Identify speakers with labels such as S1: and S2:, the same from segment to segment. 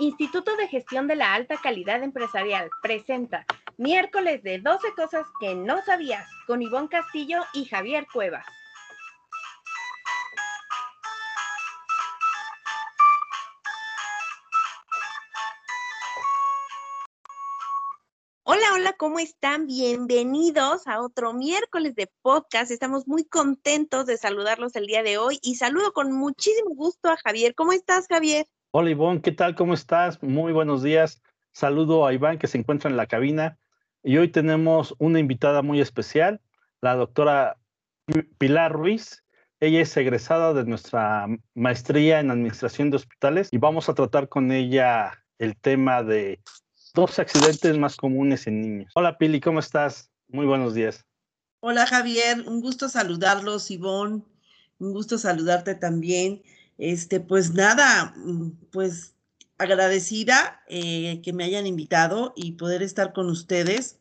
S1: Instituto de Gestión de la Alta Calidad Empresarial presenta miércoles de 12 cosas que no sabías con Ivonne Castillo y Javier Cuevas. Hola, hola, ¿cómo están? Bienvenidos a otro miércoles de podcast. Estamos muy contentos de saludarlos el día de hoy y saludo con muchísimo gusto a Javier. ¿Cómo estás, Javier?
S2: Hola Ivonne, ¿qué tal? ¿Cómo estás? Muy buenos días. Saludo a Iván que se encuentra en la cabina y hoy tenemos una invitada muy especial, la doctora Pilar Ruiz. Ella es egresada de nuestra maestría en Administración de Hospitales y vamos a tratar con ella el tema de dos accidentes más comunes en niños. Hola Pili, ¿cómo estás? Muy buenos días.
S3: Hola Javier, un gusto saludarlos, Ivonne. Un gusto saludarte también. Este, pues nada, mm, pues agradecida eh, que me hayan invitado y poder estar con ustedes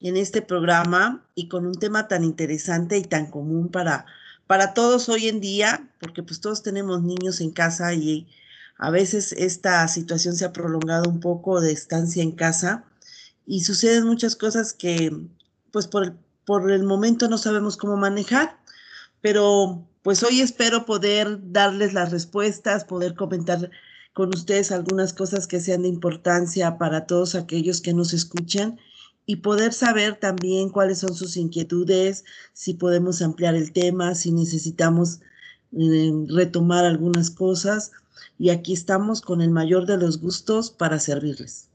S3: en este programa y con un tema tan interesante y tan común para, para todos hoy en día, porque pues todos tenemos niños en casa y a veces esta situación se ha prolongado un poco de estancia en casa y suceden muchas cosas que pues por el, por el momento no sabemos cómo manejar, pero pues hoy espero poder darles las respuestas, poder comentar con ustedes algunas cosas que sean de importancia para todos aquellos que nos escuchan y poder saber también cuáles son sus inquietudes, si podemos ampliar el tema, si necesitamos eh, retomar algunas cosas. Y aquí estamos con el mayor de los gustos para servirles.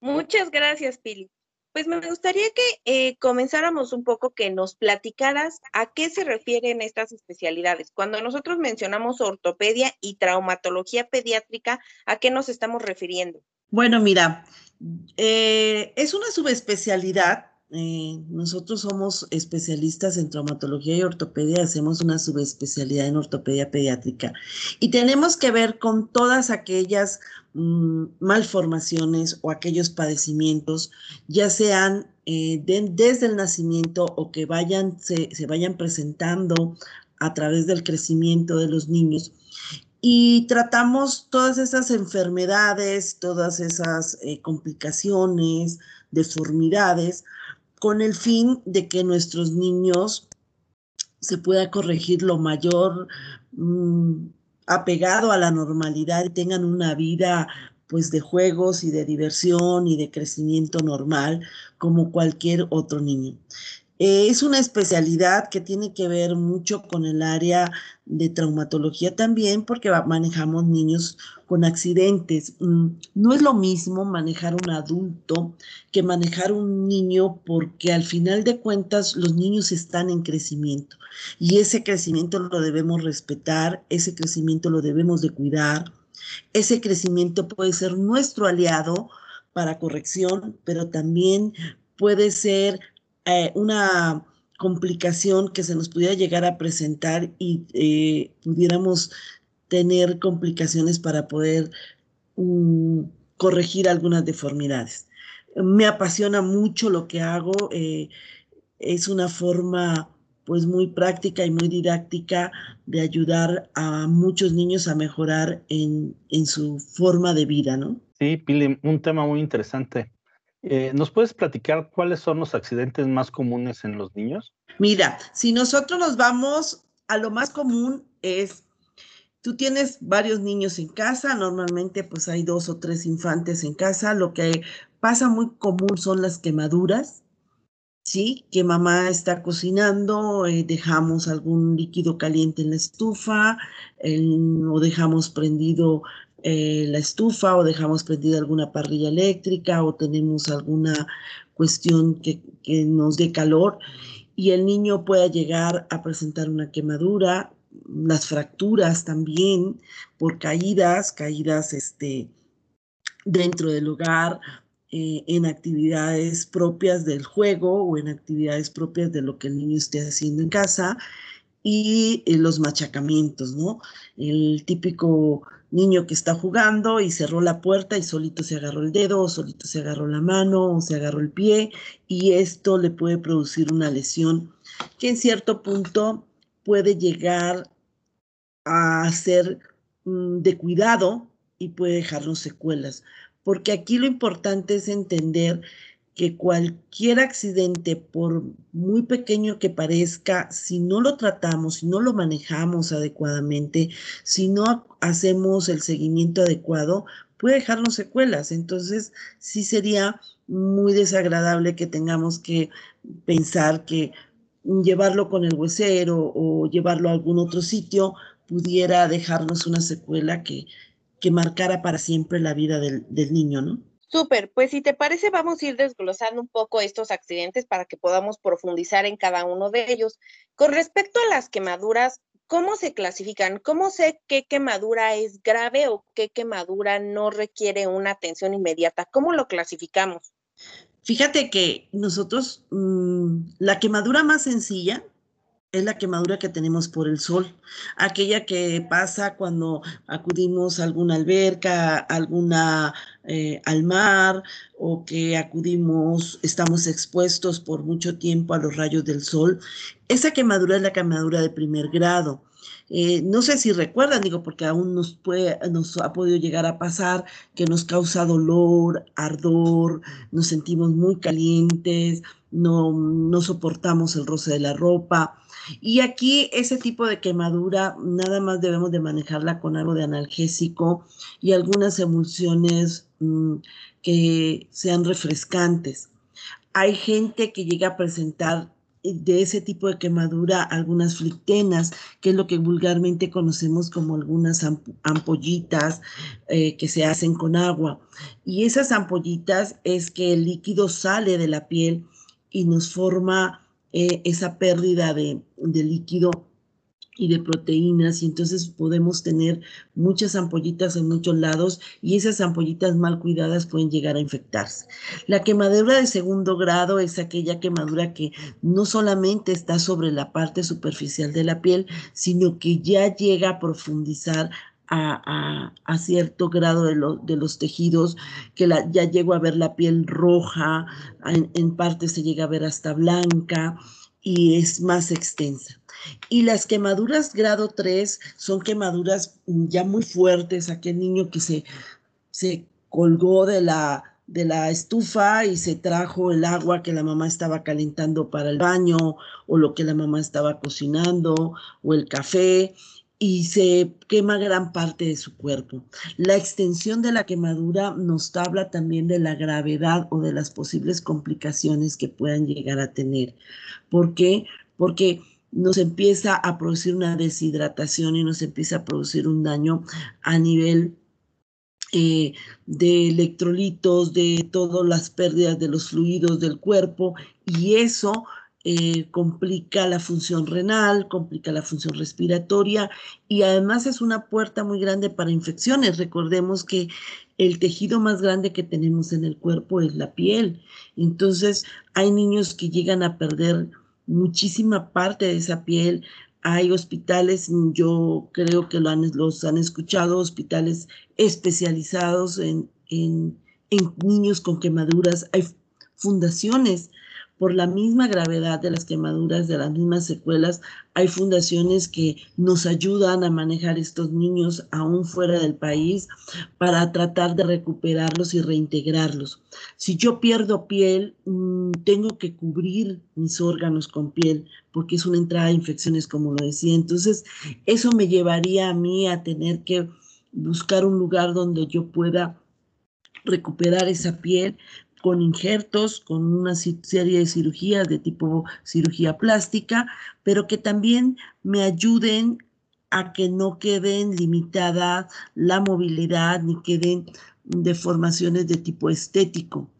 S1: Muchas gracias, Pili. Pues me gustaría que eh, comenzáramos un poco, que nos platicaras a qué se refieren estas especialidades. Cuando nosotros mencionamos ortopedia y traumatología pediátrica, ¿a qué nos estamos refiriendo?
S3: Bueno, mira, eh, es una subespecialidad eh, nosotros somos especialistas en traumatología y ortopedia, hacemos una subespecialidad en ortopedia pediátrica. Y tenemos que ver con todas aquellas mm, malformaciones o aquellos padecimientos, ya sean eh, desde el nacimiento o que vayan, se, vayan presentando a través del crecimiento de los niños. Y tratamos todas esas enfermedades, todas esas eh, complicaciones, deformidades, con el fin de que nuestros niños se pueda corregir lo mayor mm, apegado a la normalidad y tengan una vida pues de juegos y de diversión y de crecimiento normal como cualquier otro niño. Eh, es una especialidad que tiene que ver mucho con el área de traumatología también, porque manejamos niños con accidentes. Mm, no es lo mismo manejar un adulto que manejar un niño, porque al final de cuentas los niños están en crecimiento y ese crecimiento lo debemos respetar, ese crecimiento lo debemos de cuidar. Ese crecimiento puede ser nuestro aliado para corrección, pero también puede ser eh, una complicación que se nos pudiera llegar a presentar y eh, pudiéramos tener complicaciones para poder mm, corregir algunas deformidades. Me apasiona mucho lo que hago, eh, es una forma pues muy práctica y muy didáctica de ayudar a muchos niños a mejorar en, en su forma de vida, ¿no?
S2: Sí, Pili, un tema muy interesante. Eh, ¿Nos puedes platicar cuáles son los accidentes más comunes en los niños?
S3: Mira, si nosotros nos vamos a lo más común es, tú tienes varios niños en casa, normalmente pues hay dos o tres infantes en casa, lo que pasa muy común son las quemaduras, ¿sí? Que mamá está cocinando, eh, dejamos algún líquido caliente en la estufa o dejamos prendido eh, la estufa o dejamos prendida alguna parrilla eléctrica o tenemos alguna cuestión que, nos dé calor y el niño pueda llegar a presentar una quemadura, las fracturas también por caídas, caídas este, dentro del hogar, eh, en actividades propias del juego o en actividades propias de lo que el niño esté haciendo en casa y eh, los machacamientos, ¿no? El típico niño que está jugando y cerró la puerta y solito se agarró el dedo, o solito se agarró la mano, o se agarró el pie, y esto le puede producir una lesión que en cierto punto puede llegar a ser mm, de cuidado, y puede dejarnos secuelas. Porque aquí lo importante es entender que cualquier accidente, por muy pequeño que parezca, si no lo tratamos, si no lo manejamos adecuadamente, si no hacemos el seguimiento adecuado, puede dejarnos secuelas. Entonces, sí sería muy desagradable que tengamos que pensar que llevarlo con el huesero o llevarlo a algún otro sitio pudiera dejarnos una secuela que, que marcara para siempre la vida del, del niño, ¿no?
S1: Súper, pues si te parece, vamos a ir desglosando un poco estos accidentes para que podamos profundizar en cada uno de ellos. Con respecto a las quemaduras, ¿cómo se clasifican? ¿Cómo sé qué quemadura es grave o qué quemadura no requiere una atención inmediata? ¿Cómo lo clasificamos?
S3: Fíjate que nosotros, mmm, la quemadura más sencilla es la quemadura que tenemos por el sol, aquella que pasa cuando acudimos a alguna alberca, alguna eh, al mar o que acudimos, estamos expuestos por mucho tiempo a los rayos del sol. Esa quemadura es la quemadura de primer grado. Eh, no sé si recuerdan, digo, porque aún nos, puede, nos ha podido llegar a pasar que nos causa dolor, ardor, nos sentimos muy calientes, no, no soportamos el roce de la ropa. Y aquí ese tipo de quemadura nada más debemos de manejarla con algo de analgésico y algunas emulsiones mmm, que sean refrescantes. Hay gente que llega a presentar de ese tipo de quemadura algunas flictenas, que es lo que vulgarmente conocemos como algunas ampollitas eh, que se hacen con agua. Y esas ampollitas es que el líquido sale de la piel y nos forma eh, esa pérdida de, de líquido y de proteínas y entonces podemos tener muchas ampollitas en muchos lados y esas ampollitas mal cuidadas pueden llegar a infectarse. La quemadura de segundo grado es aquella quemadura que no solamente está sobre la parte superficial de la piel, sino que ya llega a profundizar a, cierto grado de, lo, de, los tejidos, que ya llego a ver la piel roja, en, en parte se llega a ver hasta blanca y es más extensa. Y las quemaduras grado 3 son quemaduras ya muy fuertes, aquel niño que se, se colgó de la, de la estufa y se trajo el agua que la mamá estaba calentando para el baño o lo que la mamá estaba cocinando o el café y se quema gran parte de su cuerpo. La extensión de la quemadura nos habla también de la gravedad o de las posibles complicaciones que puedan llegar a tener. ¿Por qué? Porque nos empieza a producir una deshidratación y nos empieza a producir un daño a nivel eh, de electrolitos, de todas las pérdidas de los fluidos del cuerpo y eso eh, complica la función renal, complica la función respiratoria y además es una puerta muy grande para infecciones. Recordemos que el tejido más grande que tenemos en el cuerpo es la piel. Entonces hay niños que llegan a perder muchísima parte de esa piel. Hay hospitales, yo creo que lo han, los han escuchado, hospitales especializados en, en, en niños con quemaduras. Hay fundaciones por la misma gravedad de las quemaduras, de las mismas secuelas, hay fundaciones que nos ayudan a manejar estos niños aún fuera del país para tratar de recuperarlos y reintegrarlos. Si yo pierdo piel, mm, tengo que cubrir mis órganos con piel porque es una entrada de infecciones, como lo decía. Entonces, eso me llevaría a mí a tener que buscar un lugar donde yo pueda recuperar esa piel, con injertos, con una serie de cirugías de tipo cirugía plástica, pero que también me ayuden a que no queden limitada la movilidad ni queden deformaciones de tipo estético.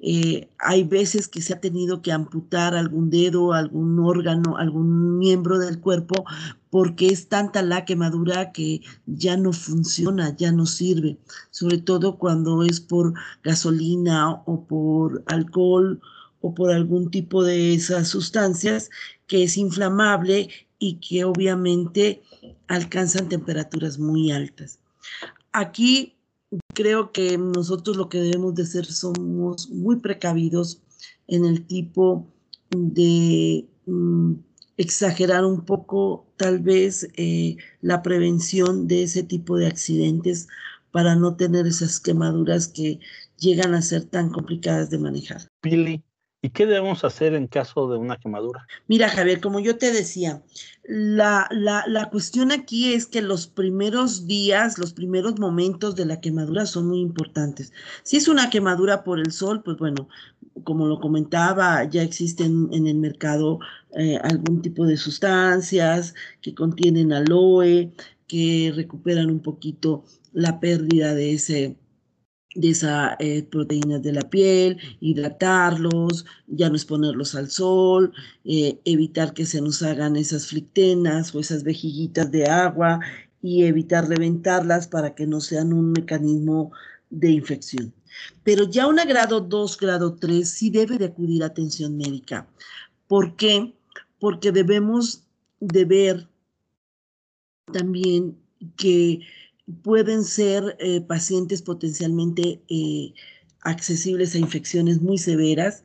S3: Eh, hay veces que se ha tenido que amputar algún dedo, algún órgano, algún miembro del cuerpo, porque es tanta la quemadura que ya no funciona, ya no sirve, sobre todo cuando es por gasolina o por alcohol o por algún tipo de esas sustancias que es inflamable y que obviamente alcanzan temperaturas muy altas. Aquí creo que nosotros lo que debemos de ser somos muy precavidos en el tipo de mm, exagerar un poco tal vez eh, la prevención de ese tipo de accidentes para no tener esas quemaduras que llegan a ser tan complicadas de manejar.
S2: ¿Y qué debemos hacer en caso de una quemadura?
S3: Mira, Javier, como yo te decía, la, la, la, cuestión aquí es que los primeros días, los primeros momentos de la quemadura son muy importantes. Si es una quemadura por el sol, pues bueno, como lo comentaba, ya existen en el mercado eh, algún tipo de sustancias que contienen aloe, que recuperan un poquito la pérdida de ese de esas eh, proteínas de la piel, hidratarlos, ya no exponerlos al sol, eh, evitar que se nos hagan esas flictenas o esas vejiguitas de agua y evitar reventarlas para que no sean un mecanismo de infección. Pero ya una grado 2, grado 3 sí debe de acudir a atención médica. ¿Por qué? Porque debemos de ver también que pueden ser eh, pacientes potencialmente eh, accesibles a infecciones muy severas,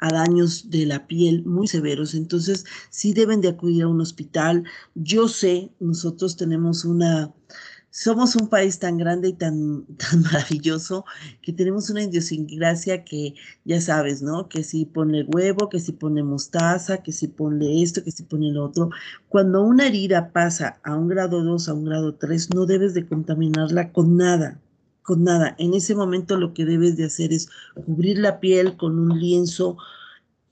S3: a daños de la piel muy severos. Entonces, sí deben de acudir a un hospital. Yo sé, nosotros tenemos una somos un país tan grande y tan, tan maravilloso que tenemos una idiosincrasia que ya sabes, ¿no? Que si pone huevo, que si pone mostaza, que si pone esto, que si pone lo otro. Cuando una herida pasa a un grado 2, a un grado 3, no debes de contaminarla con nada, con nada. En ese momento lo que debes de hacer es cubrir la piel con un lienzo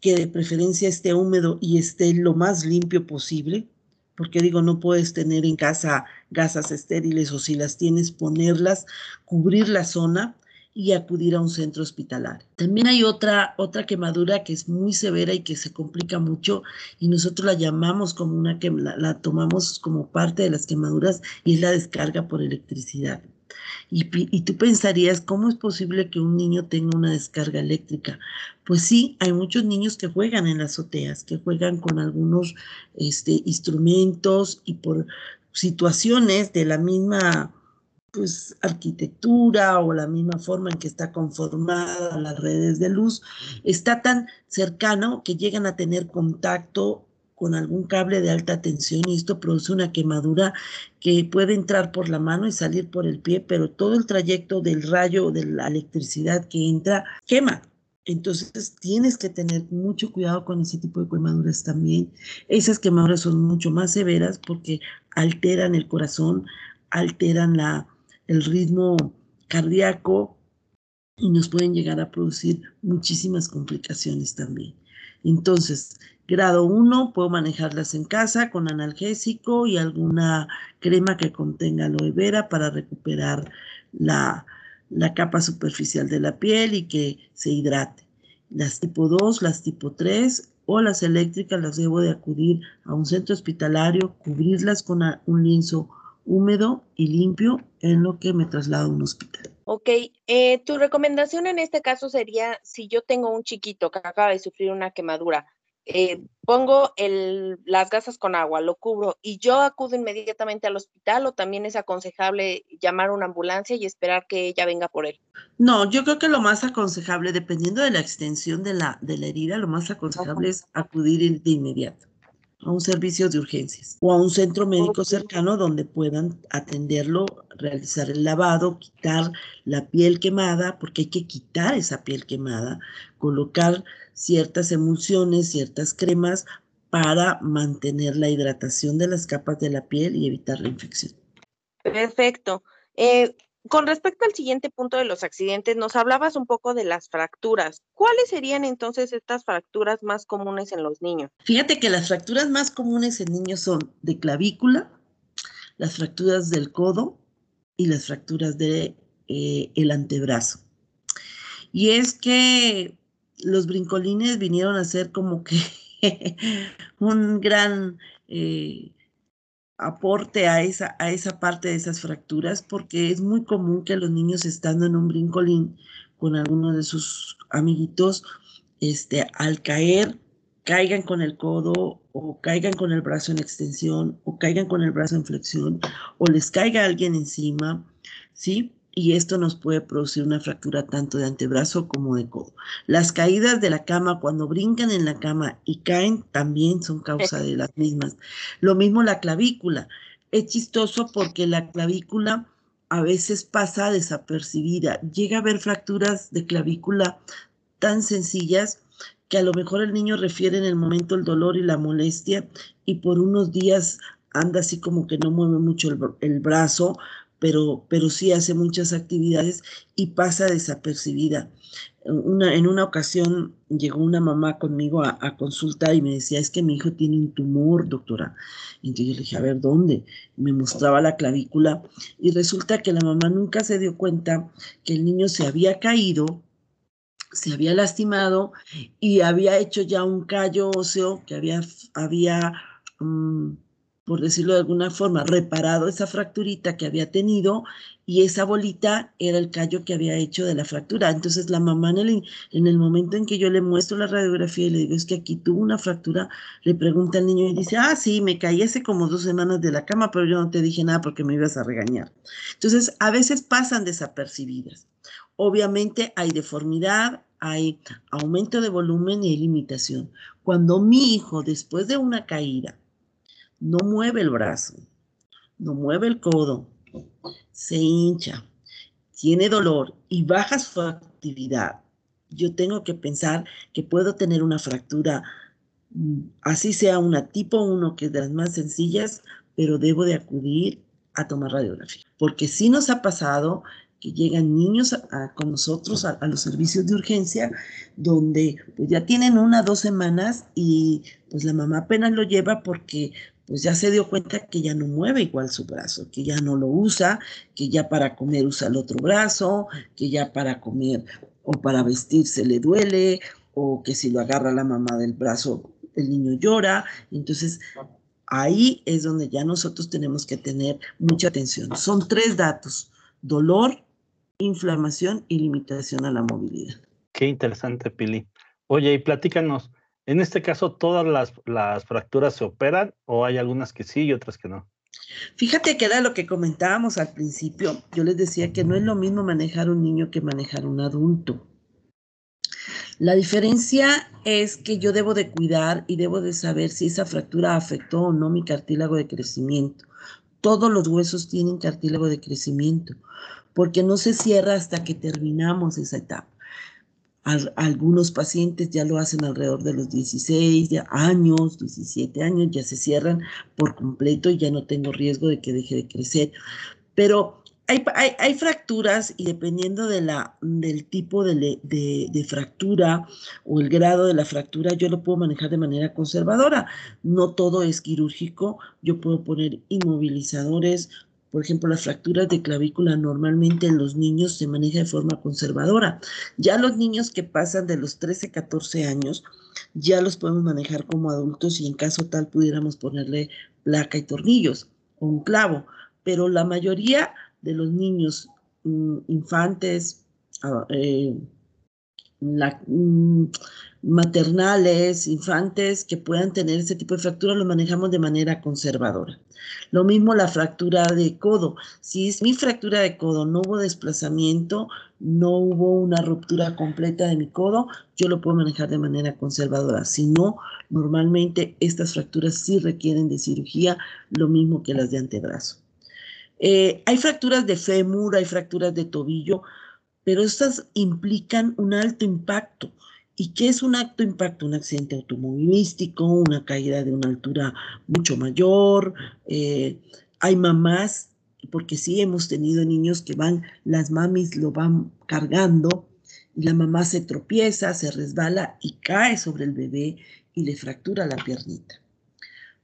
S3: que de preferencia esté húmedo y esté lo más limpio posible porque digo, no puedes tener en casa gasas estériles o si las tienes, ponerlas, cubrir la zona y acudir a un centro hospitalario. También hay otra, otra quemadura que es muy severa y que se complica mucho y nosotros la llamamos como una que la tomamos como parte de las quemaduras y es la descarga por electricidad. Y, tú pensarías, ¿cómo es posible que un niño tenga una descarga eléctrica? Pues sí, hay muchos niños que juegan en las azoteas, que juegan con algunos este, instrumentos y por situaciones de la misma pues arquitectura o la misma forma en que está conformada las redes de luz, está tan cercano que llegan a tener contacto con algún cable de alta tensión y esto produce una quemadura que puede entrar por la mano y salir por el pie, pero todo el trayecto del rayo de la electricidad que entra quema. Entonces tienes que tener mucho cuidado con ese tipo de quemaduras también. Esas quemaduras son mucho más severas porque alteran el corazón, alteran la, el ritmo cardíaco y nos pueden llegar a producir muchísimas complicaciones también. Entonces, Grado 1, puedo manejarlas en casa con analgésico y alguna crema que contenga aloe vera para recuperar la, la capa superficial de la piel y que se hidrate. Las tipo 2, las tipo 3 o las eléctricas las debo de acudir a un centro hospitalario, cubrirlas con un lienzo húmedo y limpio en lo que me traslado a un hospital.
S1: Ok, eh, tu recomendación en este caso sería, si yo tengo un chiquito que acaba de sufrir una quemadura, eh, pongo el, las gasas con agua, lo cubro y yo acudo inmediatamente al hospital o también es aconsejable llamar a una ambulancia y esperar que ella venga por él?
S3: No, yo creo que lo más aconsejable, dependiendo de la extensión de la, de la herida, lo más aconsejable es acudir de inmediato a un servicio de urgencias o a un centro médico cercano donde puedan atenderlo, realizar el lavado, quitar la piel quemada, porque hay que quitar esa piel quemada, colocar ciertas emulsiones, ciertas cremas para mantener la hidratación de las capas de la piel y evitar la infección.
S1: Perfecto. Eh, con respecto al siguiente punto de los accidentes, nos hablabas un poco de las fracturas. ¿Cuáles serían entonces estas fracturas más comunes en los niños?
S3: Fíjate que las fracturas más comunes en niños son de clavícula, las fracturas del codo y las fracturas del de, eh, antebrazo. Y es que los brincolines vinieron a ser como que un gran eh, aporte a esa, a esa parte de esas fracturas, porque es muy común que los niños estando en un brincolín con alguno de sus amiguitos, este, al caer, caigan con el codo o caigan con el brazo en extensión o caigan con el brazo en flexión o les caiga alguien encima, ¿sí? Y esto nos puede producir una fractura tanto de antebrazo como de codo. Las caídas de la cama, cuando brincan en la cama y caen, también son causa de las mismas. Lo mismo la clavícula. Es chistoso porque la clavícula a veces pasa desapercibida. Llega a haber fracturas de clavícula tan sencillas que a lo mejor el niño refiere en el momento el dolor y la molestia y por unos días anda así como que no mueve mucho el, brazo, pero, pero sí hace muchas actividades y pasa desapercibida. Una, en una ocasión llegó una mamá conmigo a, a, consultar y me decía, es que mi hijo tiene un tumor, doctora. Y entonces yo le dije, a ver, ¿dónde? Me mostraba la clavícula y resulta que la mamá nunca se dio cuenta que el niño se había caído, se había lastimado y había hecho ya un callo óseo que había, había mm, por decirlo de alguna forma, reparado esa fracturita que había tenido y esa bolita era el callo que había hecho de la fractura. Entonces la mamá en el, en el momento en que yo le muestro la radiografía y le digo, es que aquí tuvo una fractura, le pregunta al niño y dice, ah, sí, me caí hace como dos semanas de la cama, pero yo no te dije nada porque me ibas a regañar. Entonces a veces pasan desapercibidas. Obviamente hay deformidad, hay aumento de volumen y hay limitación. Cuando mi hijo, después de una caída, no mueve el brazo, no mueve el codo, se hincha, tiene dolor y baja su actividad, yo tengo que pensar que puedo tener una fractura, mm, así sea una tipo 1, que es de las más sencillas, pero debo de acudir a tomar radiografía. Porque sí nos ha pasado que llegan niños con nosotros a, los servicios de urgencia, donde pues ya tienen una, dos semanas y pues la mamá apenas lo lleva porque pues ya se dio cuenta que ya no mueve igual su brazo, que ya no lo usa, que ya para comer usa el otro brazo, que ya para comer o para vestirse le duele, o que si lo agarra la mamá del brazo, el niño llora. Entonces, ahí es donde ya nosotros tenemos que tener mucha atención. Son tres datos, dolor, inflamación y limitación a la movilidad.
S2: Qué interesante, Pili. Oye, y platícanos, en este caso, ¿todas las, fracturas se operan o hay algunas que sí y otras que no?
S3: Fíjate que era lo que comentábamos al principio. Yo les decía que no es lo mismo manejar un niño que manejar un adulto. La diferencia es que yo debo de cuidar y debo de saber si esa fractura afectó o no mi cartílago de crecimiento. Todos los huesos tienen cartílago de crecimiento, porque no se cierra hasta que terminamos esa etapa algunos pacientes ya lo hacen alrededor de los 16 años, 17 años, ya se cierran por completo y ya no tengo riesgo de que deje de crecer. Pero hay, hay, fracturas y dependiendo de la, del tipo de, de, fractura o el grado de la fractura, yo lo puedo manejar de manera conservadora. No todo es quirúrgico, yo puedo poner inmovilizadores, por ejemplo, las fracturas de clavícula normalmente en los niños se maneja de forma conservadora. Ya los niños que pasan de los 13, 14 años, ya los podemos manejar como adultos y en caso tal pudiéramos ponerle placa y tornillos o un clavo. Pero la mayoría de los niños mm, infantes, ah, eh, mm, maternales, infantes que puedan tener ese tipo de fractura, lo manejamos de manera conservadora. Lo mismo la fractura de codo. Si es mi fractura de codo, no hubo desplazamiento, no hubo una ruptura completa de mi codo, yo lo puedo manejar de manera conservadora. Si no, normalmente estas fracturas sí requieren de cirugía, lo mismo que las de antebrazo. Eh, hay fracturas de fémur, hay fracturas de tobillo, pero estas implican un alto impacto. ¿Y qué es un acto impacto? Un accidente automovilístico, una caída de una altura mucho mayor. Eh, hay mamás, porque sí hemos tenido niños que van, las mamis lo van cargando y la mamá se tropieza, se resbala y cae sobre el bebé y le fractura la piernita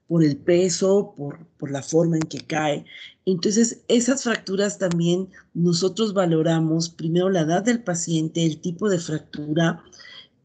S3: por el peso, por, por, la forma en que cae. Entonces, esas fracturas también nosotros valoramos primero la edad del paciente, el tipo de fractura,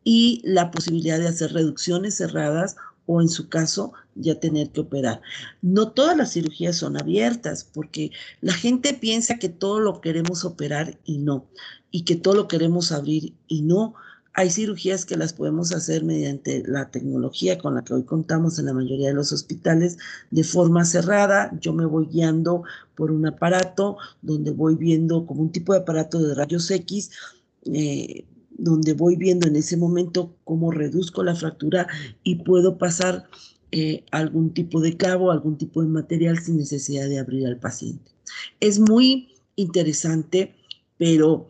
S3: y la posibilidad de hacer reducciones cerradas o en su caso ya tener que operar. No todas las cirugías son abiertas porque la gente piensa que todo lo queremos operar y no, y que todo lo queremos abrir y no. Hay cirugías que las podemos hacer mediante la tecnología con la que hoy contamos en la mayoría de los hospitales de forma cerrada. Yo me voy guiando por un aparato donde voy viendo como un tipo de aparato de rayos X. Eh, donde voy viendo en ese momento cómo reduzco la fractura y puedo pasar eh, algún tipo de clavo, algún tipo de material sin necesidad de abrir al paciente. Es muy interesante, pero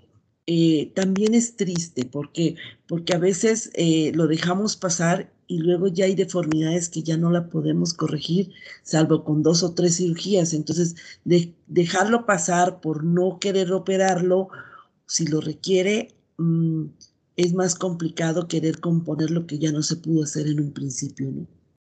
S3: eh, también es triste porque, porque a veces eh, lo dejamos pasar y luego ya hay deformidades que ya no la podemos corregir, salvo con dos o tres cirugías. Entonces, dejarlo pasar por no querer operarlo, si lo requiere, mm, es más complicado querer componer lo que ya no se pudo hacer en un principio.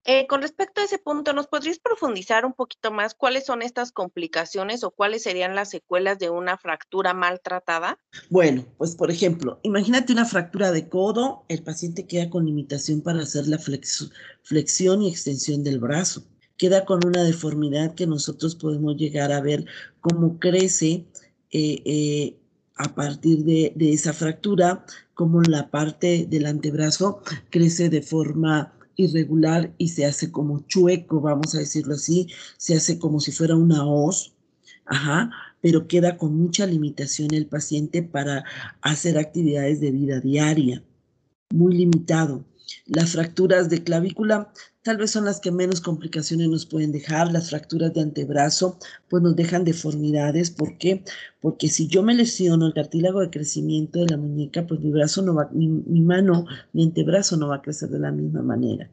S1: Eh, con respecto a ese punto, ¿nos podrías profundizar un poquito más cuáles son estas complicaciones o cuáles serían las secuelas de una fractura maltratada?
S3: Bueno, pues por ejemplo, imagínate una fractura de codo, el paciente queda con limitación para hacer la flexión y extensión del brazo. Queda con una deformidad que nosotros podemos llegar a ver cómo crece eh, eh, a partir de, de esa fractura, como la parte del antebrazo crece de forma irregular y se hace como chueco, vamos a decirlo así, se hace como si fuera una hoz, ajá, pero queda con mucha limitación el paciente para hacer actividades de vida diaria, muy limitado. Las fracturas de clavícula tal vez son las que menos complicaciones nos pueden dejar. Las fracturas de antebrazo, pues nos dejan deformidades. ¿Por qué? Porque si yo me lesiono el cartílago de crecimiento de la muñeca, pues mi brazo no va, mi, mi mano, mi antebrazo no va a crecer de la misma manera.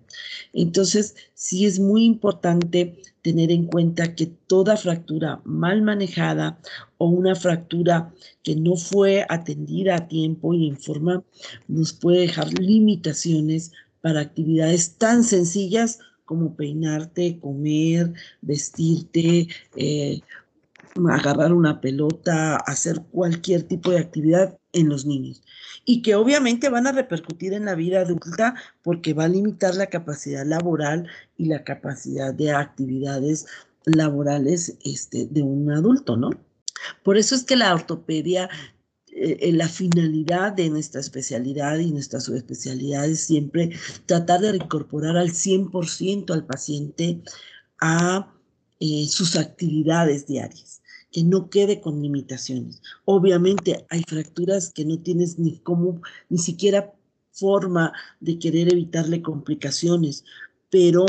S3: Entonces, sí es muy importante tener en cuenta que toda fractura mal manejada o una fractura que no fue atendida a tiempo y en forma nos puede dejar limitaciones para actividades tan sencillas como peinarte, comer, vestirte, eh, agarrar una pelota, hacer cualquier tipo de actividad en los niños. Y que obviamente van a repercutir en la vida adulta porque va a limitar la capacidad laboral y la capacidad de actividades laborales este, de un adulto, ¿no? Por eso es que la ortopedia eh, la finalidad de nuestra especialidad y nuestra subespecialidad es siempre tratar de incorporar al 100% al paciente a eh, sus actividades diarias, que no quede con limitaciones. Obviamente hay fracturas que no tienes ni cómo, ni siquiera forma de querer evitarle complicaciones, pero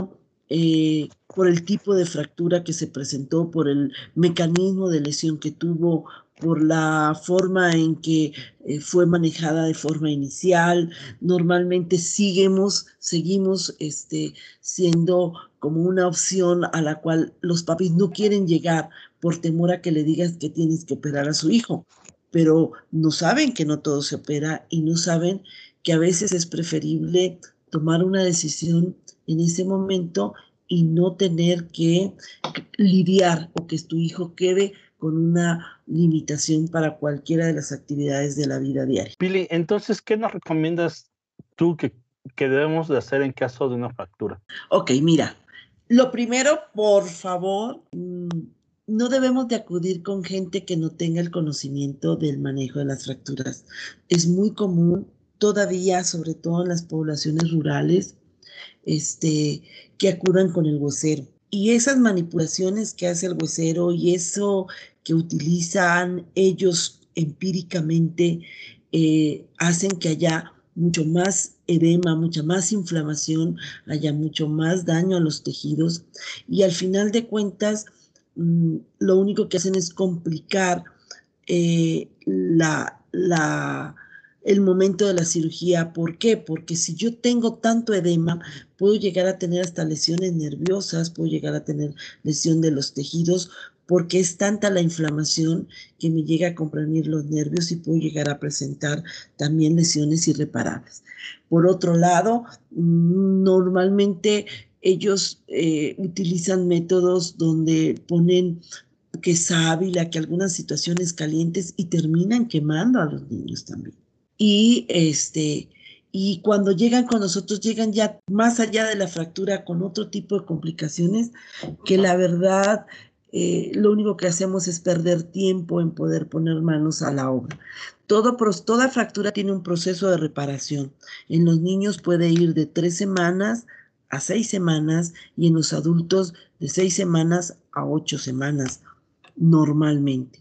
S3: eh, por el tipo de fractura que se presentó, por el mecanismo de lesión que tuvo por la forma en que eh, fue manejada de forma inicial. Normalmente seguimos, seguimos este, siendo como una opción a la cual los papis no quieren llegar por temor a que le digas que tienes que operar a su hijo, pero no saben que no todo se opera y no saben que a veces es preferible tomar una decisión en ese momento y no tener que lidiar o que tu hijo quede con una limitación para cualquiera de las actividades de la vida diaria.
S2: Pili, entonces, ¿qué nos recomiendas tú que, que debemos de hacer en caso de una fractura?
S3: Ok, mira, lo primero, por favor, mm, no debemos de acudir con gente que no tenga el conocimiento del manejo de las fracturas. Es muy común todavía, sobre todo en las poblaciones rurales, este, que acudan con el vocero. Y esas manipulaciones que hace el vocero y eso que utilizan ellos empíricamente eh, hacen que haya mucho más edema, mucha más inflamación, haya mucho más daño a los tejidos y al final de cuentas mm, lo único que hacen es complicar eh, la, el momento de la cirugía. ¿Por qué? Porque si yo tengo tanto edema, puedo llegar a tener hasta lesiones nerviosas, puedo llegar a tener lesión de los tejidos porque es tanta la inflamación que me llega a comprimir los nervios y puedo llegar a presentar también lesiones irreparables. Por otro lado, normalmente ellos eh, utilizan métodos donde ponen que sábila, que algunas situaciones calientes y terminan quemando a los niños también. Y este, y cuando llegan con nosotros, llegan ya más allá de la fractura con otro tipo de complicaciones que la verdad eh, lo único que hacemos es perder tiempo en poder poner manos a la obra. Todo, toda fractura tiene un proceso de reparación. En los niños puede ir de tres semanas a seis semanas y en los adultos de seis semanas a ocho semanas normalmente.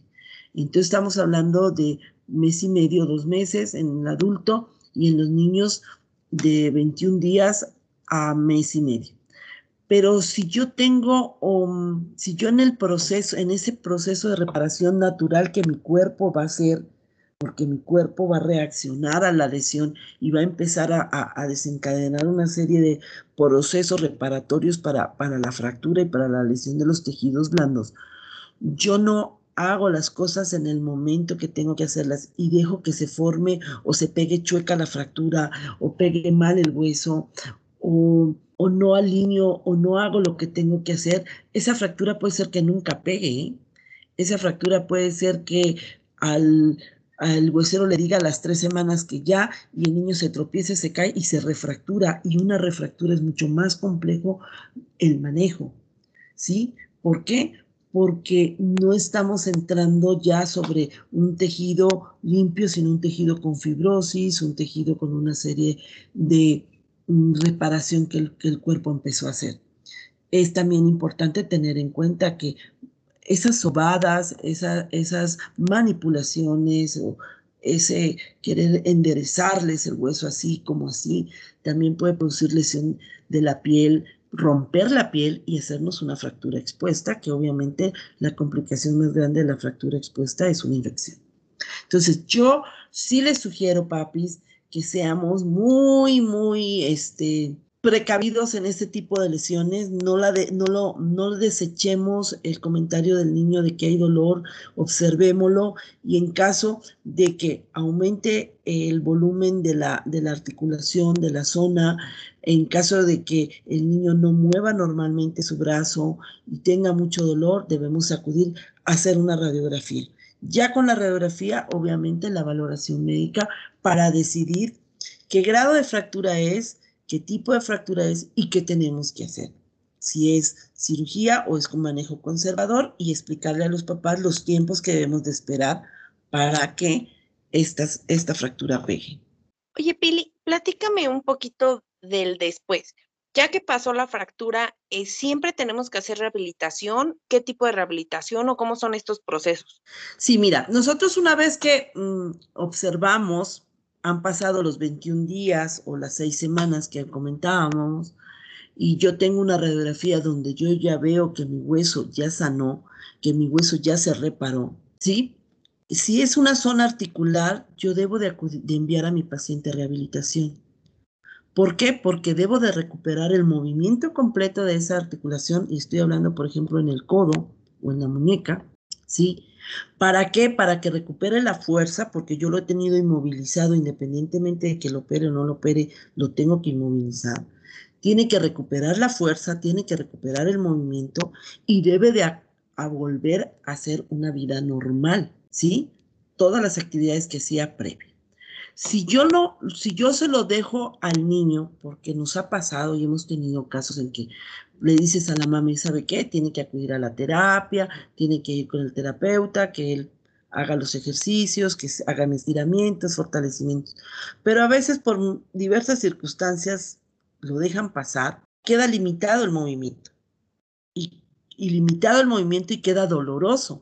S3: Entonces estamos hablando de mes y medio, dos meses en el adulto y en los niños de 21 días a mes y medio. Pero si yo tengo, um, si yo en el proceso, en ese proceso de reparación natural que mi cuerpo va a hacer, porque mi cuerpo va a reaccionar a la lesión y va a empezar a, desencadenar una serie de procesos reparatorios para, para la fractura y para la lesión de los tejidos blandos. Yo no hago las cosas en el momento que tengo que hacerlas y dejo que se forme o se pegue chueca la fractura o pegue mal el hueso o, no alineo o no hago lo que tengo que hacer, esa fractura puede ser que nunca pegue. ¿eh? Esa fractura puede ser que al, al huesero le diga a las tres semanas que ya y el niño se tropiece, se cae y se refractura. Y una refractura es mucho más complejo el manejo. ¿Sí? ¿Por qué? Porque no estamos entrando ya sobre un tejido limpio, sino un tejido con fibrosis, un tejido con una serie de mm, reparación que el, que el cuerpo empezó a hacer. Es también importante tener en cuenta que esas sobadas, esas manipulaciones o ese querer enderezarles el hueso así como así, también puede producir lesión de la piel, romper la piel y hacernos una fractura expuesta, que obviamente la complicación más grande de la fractura expuesta es una infección. Entonces, yo sí les sugiero, papis, que seamos muy, muy, este, precavidos en este tipo de lesiones, no, la de, no, lo, no desechemos el comentario del niño de que hay dolor, observémoslo y en caso de que aumente el volumen de la, de la articulación, de la zona, en caso de que el niño no mueva normalmente su brazo y tenga mucho dolor, debemos acudir a hacer una radiografía. Ya con la radiografía, obviamente, la valoración médica para decidir qué grado de fractura es, qué tipo de fractura es y qué tenemos que hacer. Si es cirugía o es con manejo conservador y explicarle a los papás los tiempos que debemos de esperar para que estas, esta fractura pegue.
S1: Oye, Pili, platícame un poquito del después. Ya que pasó la fractura, eh, ¿siempre tenemos que hacer rehabilitación? ¿Qué tipo de rehabilitación o cómo son estos procesos?
S3: Sí, mira, nosotros una vez que mm, observamos han pasado los 21 días o las seis semanas que comentábamos y yo tengo una radiografía donde yo ya veo que mi hueso ya sanó, que mi hueso ya se reparó, ¿sí? Si es una zona articular, yo debo de, enviar a mi paciente a rehabilitación. ¿Por qué? Porque debo de recuperar el movimiento completo de esa articulación y estoy hablando, por ejemplo, en el codo o en la muñeca, ¿sí? ¿Para qué? Para que recupere la fuerza, porque yo lo he tenido inmovilizado independientemente de que lo opere o no lo opere, lo tengo que inmovilizar. Tiene que recuperar la fuerza, tiene que recuperar el movimiento y debe de volver a hacer una vida normal, ¿sí? Todas las actividades que hacía previa. Si yo no, si yo se lo dejo al niño, porque nos ha pasado y hemos tenido casos en que le dices a la mami, ¿sabe qué? Tiene que acudir a la terapia, tiene que ir con el terapeuta, que él haga los ejercicios, que hagan estiramientos, fortalecimientos. Pero a veces por diversas circunstancias lo dejan pasar, queda limitado el movimiento. Y, y limitado el movimiento y queda doloroso.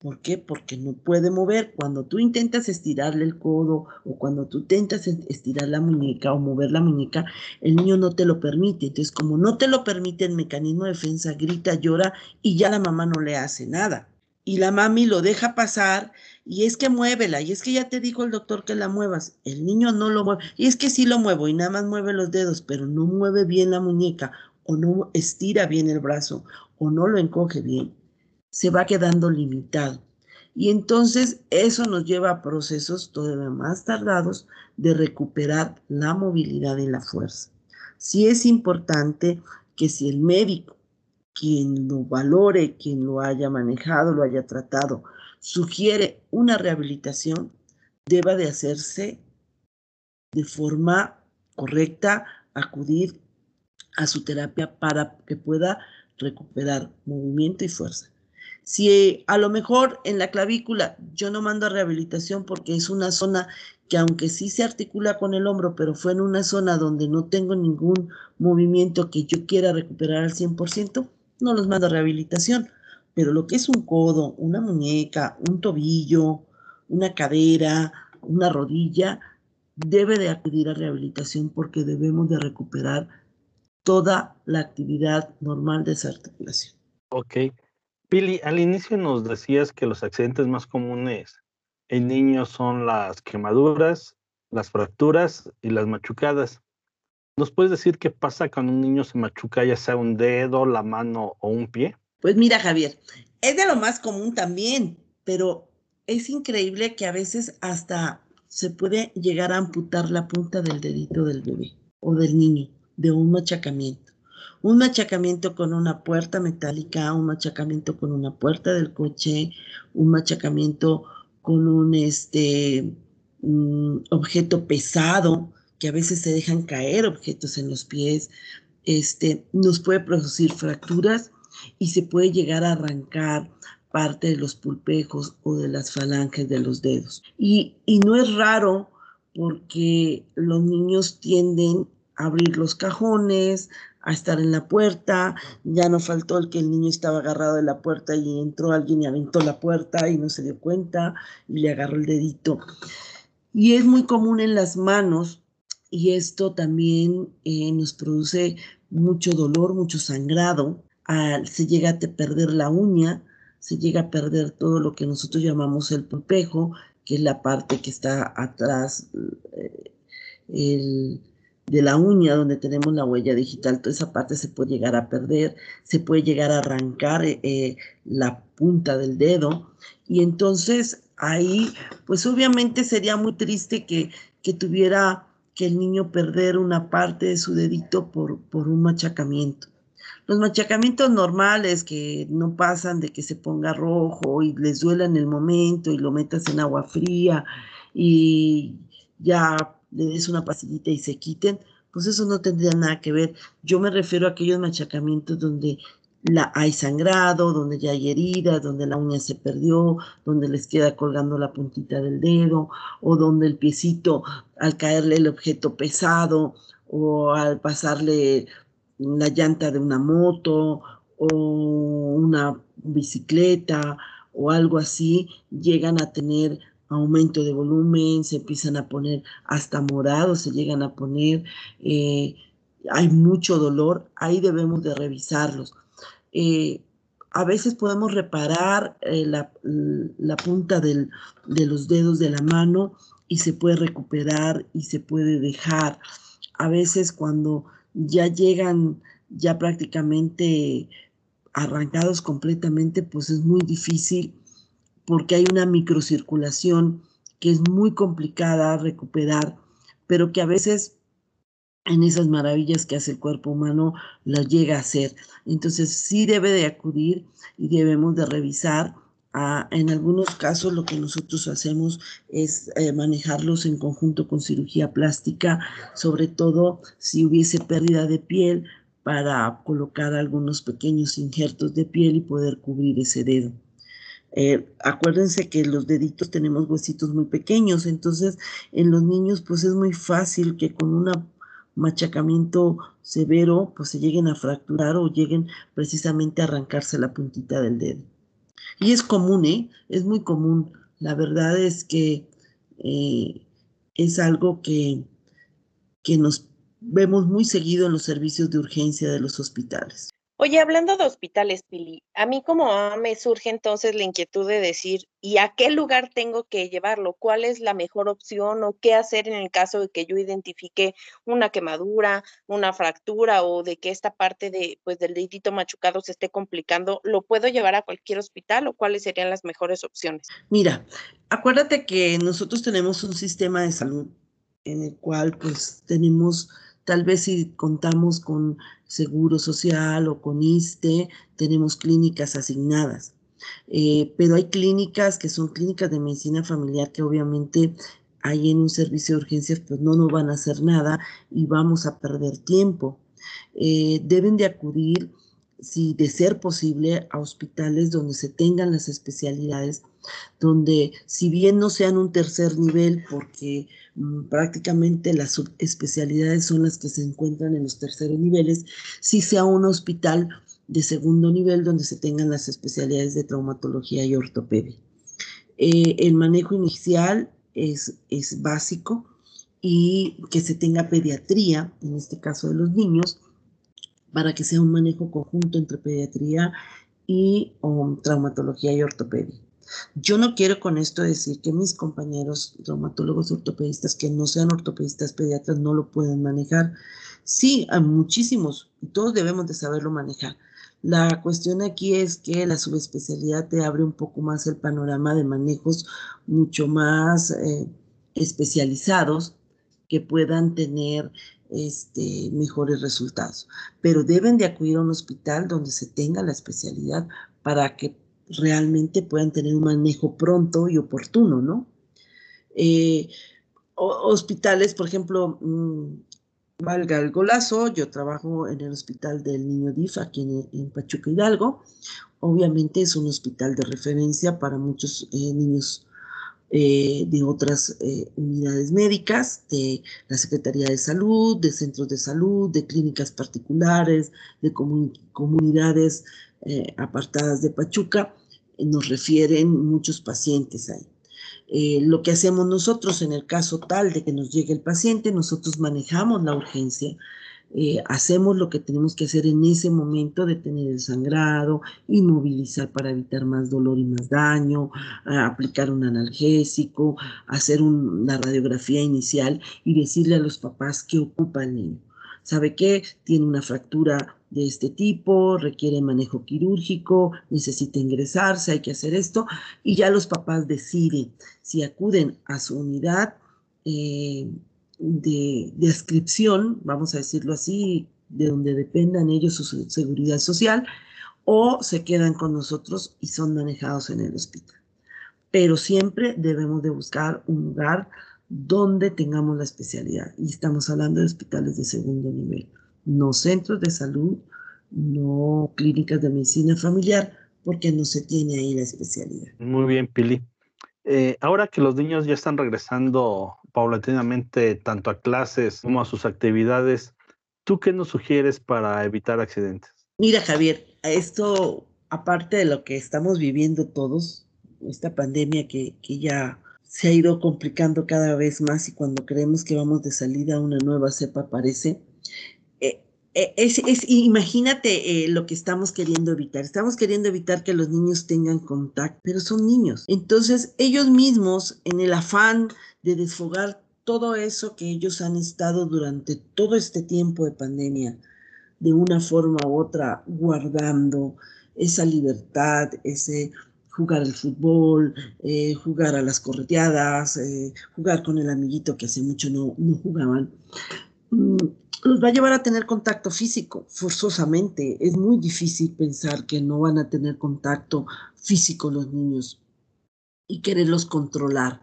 S3: ¿Por qué? Porque no puede mover. Cuando tú intentas estirarle el codo o cuando tú intentas estirar la muñeca o mover la muñeca, el niño no te lo permite. Entonces, como no te lo permite, el mecanismo de defensa grita, llora y ya la mamá no le hace nada. Y la mami lo deja pasar y es que muévela. Y es que ya te dijo el doctor que la muevas. El niño no lo mueve. Y es que sí lo muevo y nada más mueve los dedos, pero no mueve bien la muñeca o no estira bien el brazo o no lo encoge bien se va quedando limitado. Y entonces eso nos lleva a procesos todavía más tardados de recuperar la movilidad y la fuerza. Sí es importante que si el médico, quien lo valore, quien lo haya manejado, lo haya tratado, sugiere una rehabilitación, deba de hacerse de forma correcta, acudir a su terapia para que pueda recuperar movimiento y fuerza. Si a lo mejor en la clavícula yo no mando a rehabilitación porque es una zona que aunque sí se articula con el hombro, pero fue en una zona donde no tengo ningún movimiento que yo quiera recuperar al 100%, no los mando a rehabilitación. Pero lo que es un codo, una muñeca, un tobillo, una cadera, una rodilla, debe de acudir a rehabilitación porque debemos de recuperar toda la actividad normal de esa articulación.
S2: Ok. Pili, al inicio nos decías que los accidentes más comunes en niños son las quemaduras, las fracturas y las machucadas. ¿Nos puedes decir qué pasa cuando un niño se machuca, ya sea un dedo, la mano o un pie?
S3: Pues mira, Javier, es de lo más común también, pero es increíble que a veces hasta se puede llegar a amputar la punta del dedito del bebé o del niño de un machacamiento. Un machacamiento con una puerta metálica, un machacamiento con una puerta del coche, un machacamiento con un este, objeto pesado, que a veces se dejan caer objetos en los pies, este, nos puede producir fracturas y se puede llegar a arrancar parte de los pulpejos o de las falanges de los dedos. Y, y no es raro porque los niños tienden a abrir los cajones, a estar en la puerta, ya no faltó el que el niño estaba agarrado de la puerta y entró alguien y aventó la puerta y no se dio cuenta y le agarró el dedito. Y es muy común en las manos y esto también eh, nos produce mucho dolor, mucho sangrado. se llega a perder la uña, se llega a perder todo lo que nosotros llamamos el pulpejo, que es la parte que está atrás eh, de la uña donde tenemos la huella digital. Toda esa parte se puede llegar a perder, se puede llegar a arrancar eh, la punta del dedo. Y entonces ahí, pues obviamente sería muy triste que, que tuviera que el niño perder una parte de su dedito por, por un machacamiento. Los machacamientos normales que no pasan de que se ponga rojo y les duela en el momento y lo metas en agua fría y ya le des una pastillita y se quiten, pues eso no tendría nada que ver. Yo me refiero a aquellos machacamientos donde la, hay sangrado, donde ya hay heridas, donde la uña se perdió, donde les queda colgando la puntita del dedo, o donde el piecito, al caerle el objeto pesado, o al pasarle la llanta de una moto, o una bicicleta, o algo así, llegan a tener aumento de volumen, se empiezan a poner hasta morados, se llegan a poner, eh, hay mucho dolor, ahí debemos de revisarlos. Eh, a veces podemos reparar eh, la, punta de los dedos de la mano y se puede recuperar y se puede dejar. A veces cuando ya llegan ya prácticamente arrancados completamente, pues es muy difícil porque hay una microcirculación que es muy complicada recuperar, pero que a veces en esas maravillas que hace el cuerpo humano las llega a hacer. Entonces sí debe de acudir y debemos de revisar. en algunos casos lo que nosotros hacemos es eh, manejarlos en conjunto con cirugía plástica, sobre todo si hubiese pérdida de piel para colocar algunos pequeños injertos de piel y poder cubrir ese dedo. Eh, acuérdense que los deditos tenemos huesitos muy pequeños, entonces en los niños pues es muy fácil que con un machacamiento severo pues se lleguen a fracturar o lleguen precisamente a arrancarse la puntita del dedo. Y es común, ¿eh? Es muy común. La verdad es que eh, es algo que, que nos vemos muy seguido en los servicios de urgencia de los hospitales.
S1: Oye, hablando de hospitales, Pili, a mí como me surge entonces la inquietud de decir, ¿y a qué lugar tengo que llevarlo? ¿Cuál es la mejor opción o qué hacer en el caso de que yo identifique una quemadura, una fractura o de que esta parte de, pues, del dedito machucado se esté complicando? ¿Lo puedo llevar a cualquier hospital o cuáles serían las mejores opciones?
S3: Mira, acuérdate que nosotros tenemos un sistema de salud en el cual pues tenemos Tal vez si contamos con Seguro Social o con ISTE, tenemos clínicas asignadas. Eh, pero hay clínicas que son clínicas de medicina familiar que obviamente ahí en un servicio de urgencias pues no nos van a hacer nada y vamos a perder tiempo. Eh, deben de acudir, si de ser posible, a hospitales donde se tengan las especialidades, donde si bien no sean un tercer nivel, porque Mm, prácticamente las subespecialidades son las que se encuentran en los terceros niveles, si sea un hospital de segundo nivel donde se tengan las especialidades de traumatología y ortopedia. Eh, el manejo inicial es, es básico y que se tenga pediatría, en este caso de los niños, para que sea un manejo conjunto entre pediatría y um, traumatología y ortopedia. Yo no quiero con esto decir que mis compañeros traumatólogos ortopedistas que no sean ortopedistas pediatras no lo pueden manejar. Sí, hay muchísimos y todos debemos de saberlo manejar. La cuestión aquí es que la subespecialidad te abre un poco más el panorama de manejos mucho más eh, especializados que puedan tener este, mejores resultados. Pero deben de acudir a un hospital donde se tenga la especialidad para que realmente puedan tener un manejo pronto y oportuno, ¿no? Eh, hospitales, por ejemplo, mm, valga el golazo, yo trabajo en el hospital del Niño DIF aquí en, Pachuca Hidalgo. Obviamente es un hospital de referencia para muchos eh, niños eh, de otras unidades médicas, de la Secretaría de Salud, de centros de salud, de clínicas particulares, de comunidades apartadas de Pachuca nos refieren muchos pacientes ahí. Eh, lo que hacemos nosotros en el caso tal de que nos llegue el paciente, nosotros manejamos la urgencia, eh, hacemos lo que tenemos que hacer en ese momento, detener el sangrado, inmovilizar para evitar más dolor y más daño, aplicar un analgésico, hacer una radiografía inicial y decirle a los papás qué ocupa el niño. ¿Sabe qué? Tiene una fractura de este tipo, requiere manejo quirúrgico, necesita ingresarse, hay que hacer esto, y ya los papás deciden si acuden a su unidad eh, de, de ascripción, vamos a decirlo así, de donde dependan ellos su seguridad social, o se quedan con nosotros y son manejados en el hospital. Pero siempre debemos de buscar un lugar donde tengamos la especialidad. Y estamos hablando de hospitales de segundo nivel no centros de salud, no clínicas de medicina familiar, porque no se tiene ahí la especialidad.
S2: Muy bien, Pili. Eh, ahora que los niños ya están regresando paulatinamente tanto a clases como a sus actividades, ¿tú qué nos sugieres para evitar accidentes?
S3: Mira, Javier, esto, aparte de lo que estamos viviendo todos, esta pandemia que, que ya se ha ido complicando cada vez más y cuando creemos que vamos de salida una nueva cepa aparece, eh, es, imagínate eh, lo que estamos queriendo evitar. Estamos queriendo evitar que los niños tengan contacto, pero son niños. Entonces, ellos mismos, en el afán de desfogar todo eso que ellos han estado durante todo este tiempo de pandemia, de una forma u otra, guardando esa libertad, ese jugar al fútbol, eh, jugar a las correteadas, jugar con el amiguito que hace mucho no, no jugaban. Mm, los va a llevar a tener contacto físico, forzosamente. Es muy difícil pensar que no van a tener contacto físico los niños y quererlos controlar.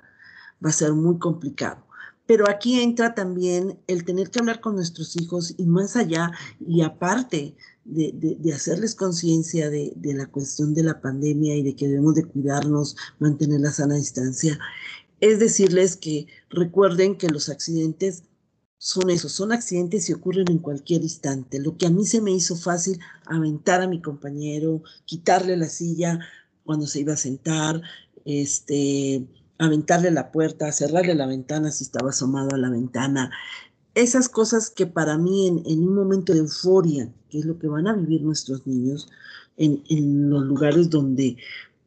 S3: Va a ser muy complicado. Pero aquí entra también el tener que hablar con nuestros hijos y más allá y aparte de, hacerles conciencia de, de, la cuestión de la pandemia y de que debemos de cuidarnos, mantener la sana distancia, es decirles que recuerden que los accidentes son esos, son accidentes y ocurren en cualquier instante. Lo que a mí se me hizo fácil, aventar a mi compañero, quitarle la silla cuando se iba a sentar, este, aventarle la puerta, cerrarle la ventana si estaba asomado a la ventana. Esas cosas que para mí en, un momento de euforia, que es lo que van a vivir nuestros niños en, en los lugares donde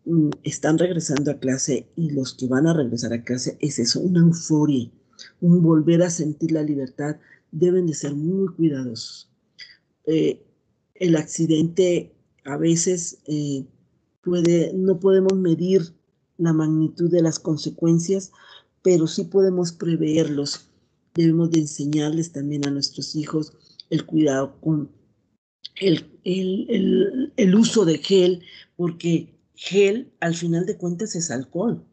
S3: mm, están regresando a clase y los que van a regresar a clase, es eso, una euforia un volver a sentir la libertad, deben de ser muy cuidadosos. Eh, el accidente a veces eh, puede, no podemos medir la magnitud de las consecuencias, pero sí podemos preverlos. Debemos de enseñarles también a nuestros hijos el cuidado con el, el, el uso de gel, porque gel al final de cuentas es alcohol.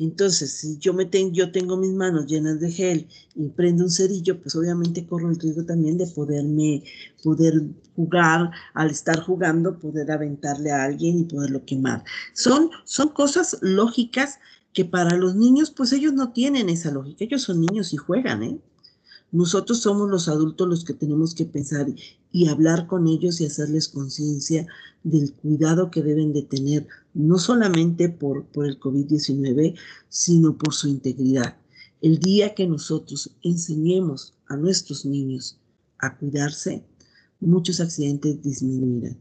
S3: Entonces, si yo, me yo tengo mis manos llenas de gel y prendo un cerillo, pues obviamente corro el riesgo también de poderme, poder jugar, al estar jugando, poder aventarle a alguien y poderlo quemar. Son, son cosas lógicas que para los niños, pues ellos no tienen esa lógica. Ellos son niños y juegan, ¿eh? Nosotros somos los adultos los que tenemos que pensar y hablar con ellos y hacerles conciencia del cuidado que deben de tener, no solamente por, por el COVID-19, sino por su integridad. El día que nosotros enseñemos a nuestros niños a cuidarse, muchos accidentes disminuirán.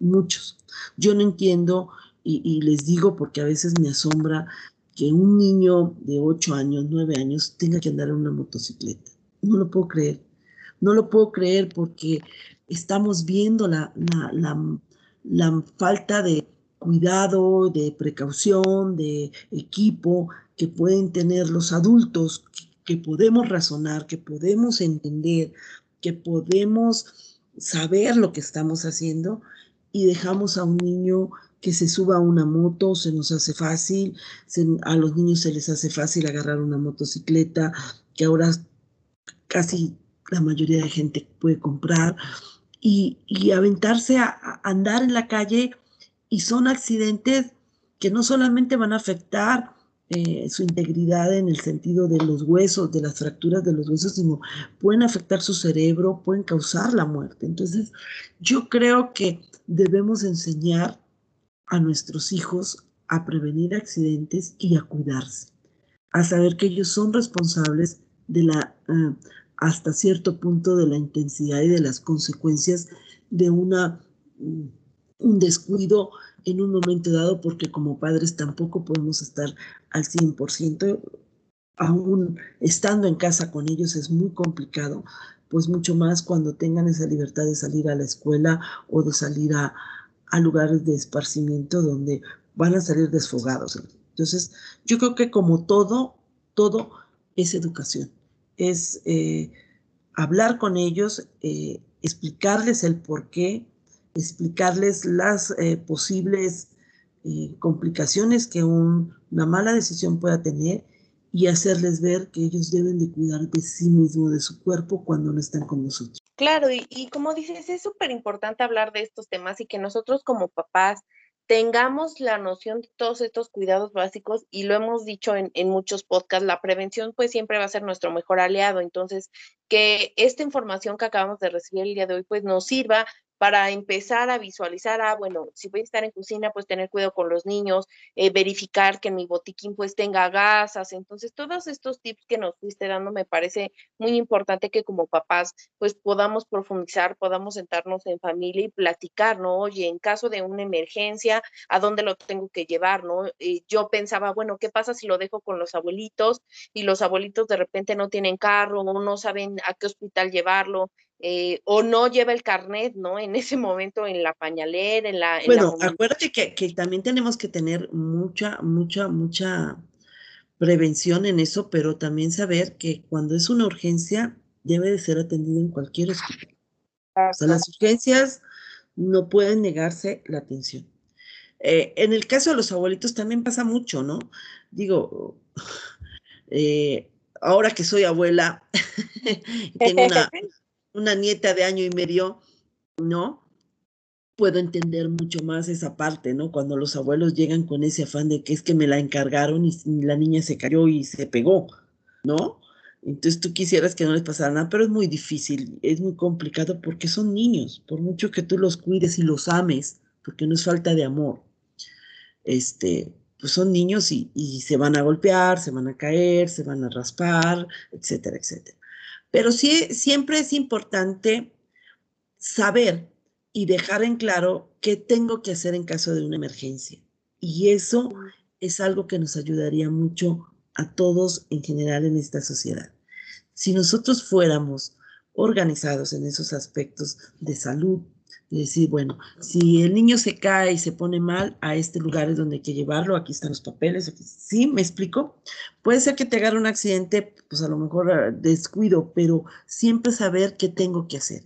S3: Muchos. Yo no entiendo y, les digo porque a veces me asombra que un niño de 8 años, 9 años tenga que andar en una motocicleta. No lo puedo creer. No lo puedo creer porque estamos viendo la, la falta de cuidado, de precaución, de equipo que pueden tener los adultos, que podemos razonar, que podemos entender, que podemos saber lo que estamos haciendo y dejamos a un niño que se suba a una moto, se nos hace fácil, a los niños se les hace fácil agarrar una motocicleta, que ahora casi la mayoría de gente puede comprar, y, aventarse a, andar en la calle, y son accidentes que no solamente van a afectar eh, su integridad en el sentido de los huesos, de las fracturas de los huesos, sino pueden afectar su cerebro, pueden causar la muerte. Entonces, yo creo que debemos enseñar a nuestros hijos a prevenir accidentes y a cuidarse, a saber que ellos son responsables de la, eh, hasta cierto punto, de la intensidad y de las consecuencias de una, mm, un descuido en un momento dado, porque como padres tampoco podemos estar al 100%, aún estando en casa con ellos es muy complicado, pues mucho más cuando tengan esa libertad de salir a la escuela o de salir a, a lugares de esparcimiento donde van a salir desfogados. Entonces, yo creo que como todo, todo es educación, es eh, hablar con ellos, eh, explicarles el por qué, explicarles las eh, posibles complicaciones que una mala decisión pueda tener y hacerles ver que ellos deben de cuidar de sí mismos, de su cuerpo cuando no están con nosotros.
S1: Claro, y, como dices, es súper importante hablar de estos temas y que nosotros como papás tengamos la noción de todos estos cuidados básicos y lo hemos dicho en, en, muchos podcasts, la prevención pues siempre va a ser nuestro mejor aliado. Entonces, que esta información que acabamos de recibir el día de hoy pues nos sirva para empezar a visualizar, ah, bueno, si voy a estar en cocina, pues tener cuidado con los niños, eh, verificar que mi botiquín pues tenga gasas. Entonces, todos estos tips que nos fuiste dando me parece muy importante que como papás pues podamos profundizar, podamos sentarnos en familia y platicar, ¿no? Oye, en caso de una emergencia, ¿a dónde lo tengo que llevar, no? Yo pensaba, bueno, ¿qué pasa si lo dejo con los abuelitos y los abuelitos de repente no tienen carro o no saben a qué hospital llevarlo? Eh, o no lleva el carnet, ¿no? En ese momento en la pañalera, en la...
S3: bueno, acuérdate que, que, también tenemos que tener mucha, mucha, mucha prevención en eso, pero también saber que cuando es una urgencia debe de ser atendido en cualquier hospital. O sea, las urgencias no pueden negarse la atención. Eh, en el caso de los abuelitos también pasa mucho, ¿no? Digo, eh, ahora que soy abuela, tengo una, una nieta de año y medio, ¿no? Puedo entender mucho más esa parte, ¿no? Cuando los abuelos llegan con ese afán de que es que me la encargaron y la niña se cayó y se pegó, ¿no? Entonces tú quisieras que no les pasara nada, pero es muy difícil, es muy complicado porque son niños, por mucho que tú los cuides y los ames, porque no es falta de amor. Este, pues son niños y, y se van a golpear, se van a caer, se van a raspar, etcétera, etcétera. Pero sí, siempre es importante saber y dejar en claro qué tengo que hacer en caso de una emergencia. Y eso es algo que nos ayudaría mucho a todos en general en esta sociedad. Si nosotros fuéramos organizados en esos aspectos de salud, y decir, bueno, si el niño se cae y se pone mal, a este lugar es donde hay que llevarlo, aquí están los papeles, sí, me explico. Puede ser que te agarre un accidente, pues a lo mejor ah, descuido, pero siempre saber qué tengo que hacer.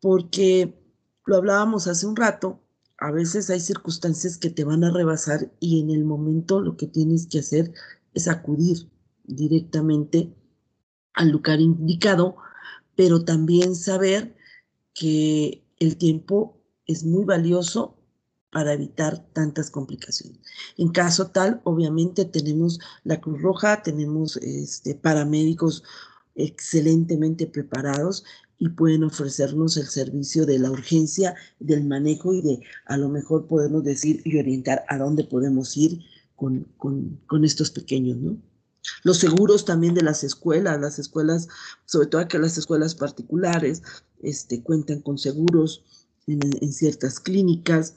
S3: Porque lo hablábamos hace un rato, a veces hay circunstancias que te van a rebasar y en el momento lo que tienes que hacer es acudir directamente al lugar indicado, pero también saber que el tiempo es muy valioso para evitar tantas complicaciones. En caso tal, obviamente tenemos la Cruz Roja, tenemos este, paramédicos excelentemente preparados y pueden ofrecernos el servicio de la urgencia, del manejo y de a lo mejor podemos decir y orientar a dónde podemos ir con, con, con estos pequeños, ¿no? Los seguros también de las escuelas, las escuelas, sobre todo que las escuelas particulares, este, cuentan con seguros en, ciertas clínicas,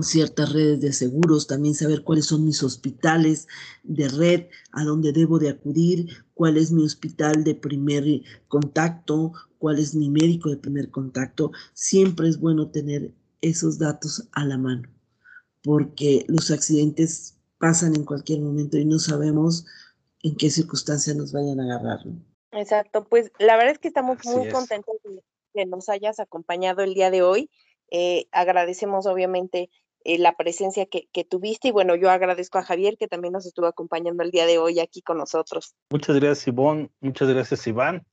S3: ciertas redes de seguros, también saber cuáles son mis hospitales de red, a dónde debo de acudir, cuál es mi hospital de primer contacto, cuál es mi médico de primer contacto. Siempre es bueno tener esos datos a la mano, porque los accidentes pasan en cualquier momento y no sabemos en qué circunstancias nos vayan a agarrar.
S1: Exacto, pues la verdad es que estamos muy contentos de que nos hayas acompañado el día de hoy. Eh, agradecemos obviamente eh, la presencia que, que, tuviste y bueno, yo agradezco a Javier que también nos estuvo acompañando el día de hoy aquí con nosotros.
S2: Muchas gracias Ivonne, muchas gracias Iván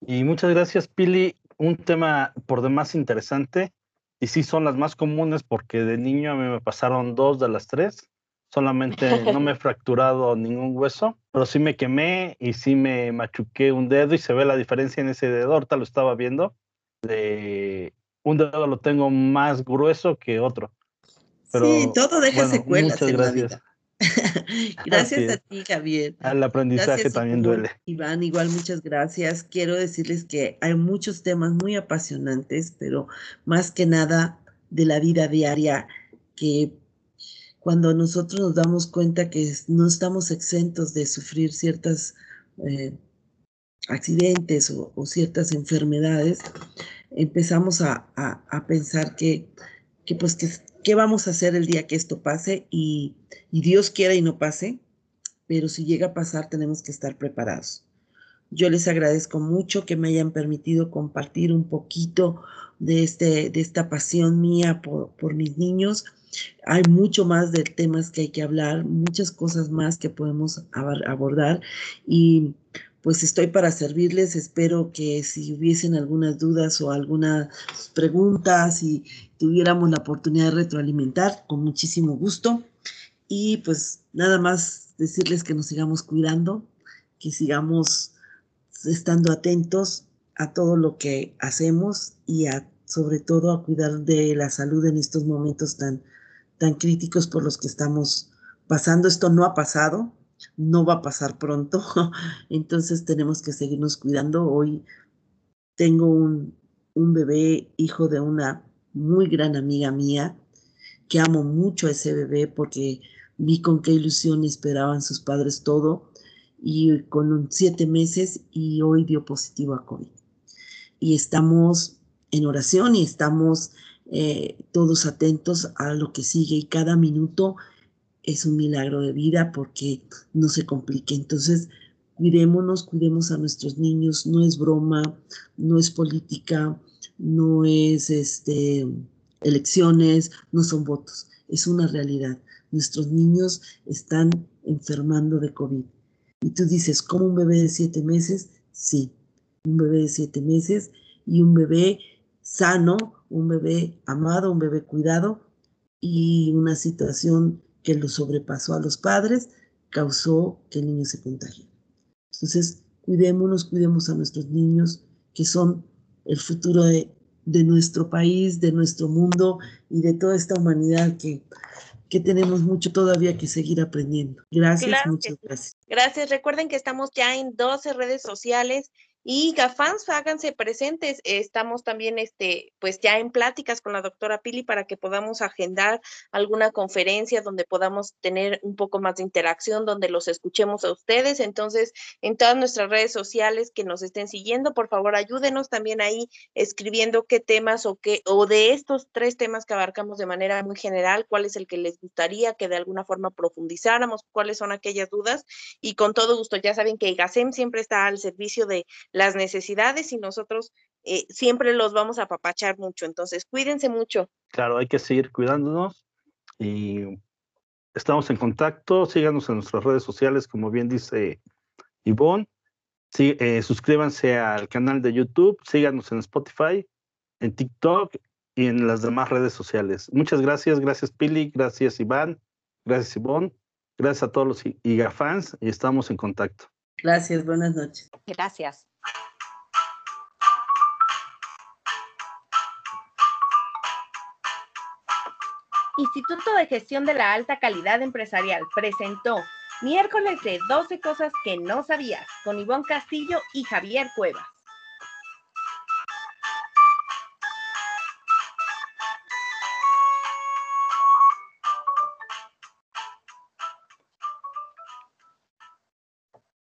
S2: y muchas gracias Pili. Un tema por demás interesante y sí son las más comunes porque de niño a mí me pasaron dos de las tres solamente no me he fracturado ningún hueso, pero sí me quemé y sí me machuqué un dedo y se ve la diferencia en ese dedo, ahorita lo estaba viendo, de un dedo lo tengo más grueso que otro.
S3: sí, todo deja secuelas en la vida. gracias a ti, Javier.
S2: Al aprendizaje también duele.
S3: Iván, igual muchas gracias. Quiero decirles que hay muchos temas muy apasionantes, pero más que nada de la vida diaria que cuando nosotros nos damos cuenta que no estamos exentos de sufrir ciertos eh, accidentes o, ciertas enfermedades, empezamos a, pensar que, que pues, que, qué vamos a hacer el día que esto pase y, Dios quiera y no pase, pero si llega a pasar tenemos que estar preparados. Yo les agradezco mucho que me hayan permitido compartir un poquito de, este, de esta pasión mía por mis niños hay mucho más de temas que hay que hablar, muchas cosas más que podemos abordar y pues estoy para servirles. Espero que si hubiesen algunas dudas o algunas preguntas y tuviéramos la oportunidad de retroalimentar, con muchísimo gusto. Y pues nada más decirles que nos sigamos cuidando, que sigamos estando atentos a todo lo que hacemos y a, sobre todo a cuidar de la salud en estos momentos tan tan críticos por los que estamos pasando. Esto no ha pasado, no va a pasar pronto, entonces tenemos que seguirnos cuidando. Hoy tengo un, un bebé, hijo de una muy gran amiga mía, que amo mucho a ese bebé porque vi con qué ilusión esperaban sus padres todo y con siete meses y hoy dio positivo a COVID. Y estamos en oración y estamos eh, todos atentos a lo que sigue y cada minuto es un milagro de vida porque no se complique. Entonces, cuidémonos, cuidemos a nuestros niños, no es broma, no es política, no es este, elecciones, no son votos, es una realidad. Nuestros niños están enfermando de COVID. Y tú dices, ¿cómo un bebé de siete meses? Sí, un bebé de siete meses y un bebé sano, un bebé amado, un bebé cuidado y una situación que lo sobrepasó a los padres causó que el niño se contagie. Entonces, cuidémonos, cuidemos a nuestros niños que son el futuro de, nuestro país, de nuestro mundo y de toda esta humanidad que, que tenemos mucho todavía que seguir aprendiendo. Gracias, muchas gracias.
S1: Gracias. Recuerden que estamos ya en 12 redes sociales y GAFANS, háganse presentes. Estamos también, este, pues ya en pláticas con la doctora Pili para que podamos agendar alguna conferencia donde podamos tener un poco más de interacción, donde los escuchemos a ustedes. Entonces, en todas nuestras redes sociales que nos estén siguiendo, por favor, ayúdenos también ahí escribiendo qué temas o qué, o de estos tres temas que abarcamos de manera muy general, cuál es el que les gustaría que de alguna forma profundizáramos, cuáles son aquellas dudas. Y con todo gusto, ya saben que GASEM siempre está al servicio de las necesidades y nosotros eh, siempre los vamos a apapachar mucho. Entonces, cuídense mucho.
S2: Claro, hay que seguir cuidándonos y estamos en contacto. Síganos en nuestras redes sociales, como bien dice Ivonne. Sí, eh, suscríbanse al canal de YouTube, síganos en Spotify, en TikTok y en las demás redes sociales. Muchas gracias, gracias Pili, gracias Iván, gracias Ivonne, gracias a todos los IGA fans y estamos en contacto.
S3: Gracias, buenas noches.
S1: Gracias. Instituto de Gestión de la Alta Calidad Empresarial presentó Miércoles de 12 cosas que no sabías con Ivonne Castillo y Javier Cuevas.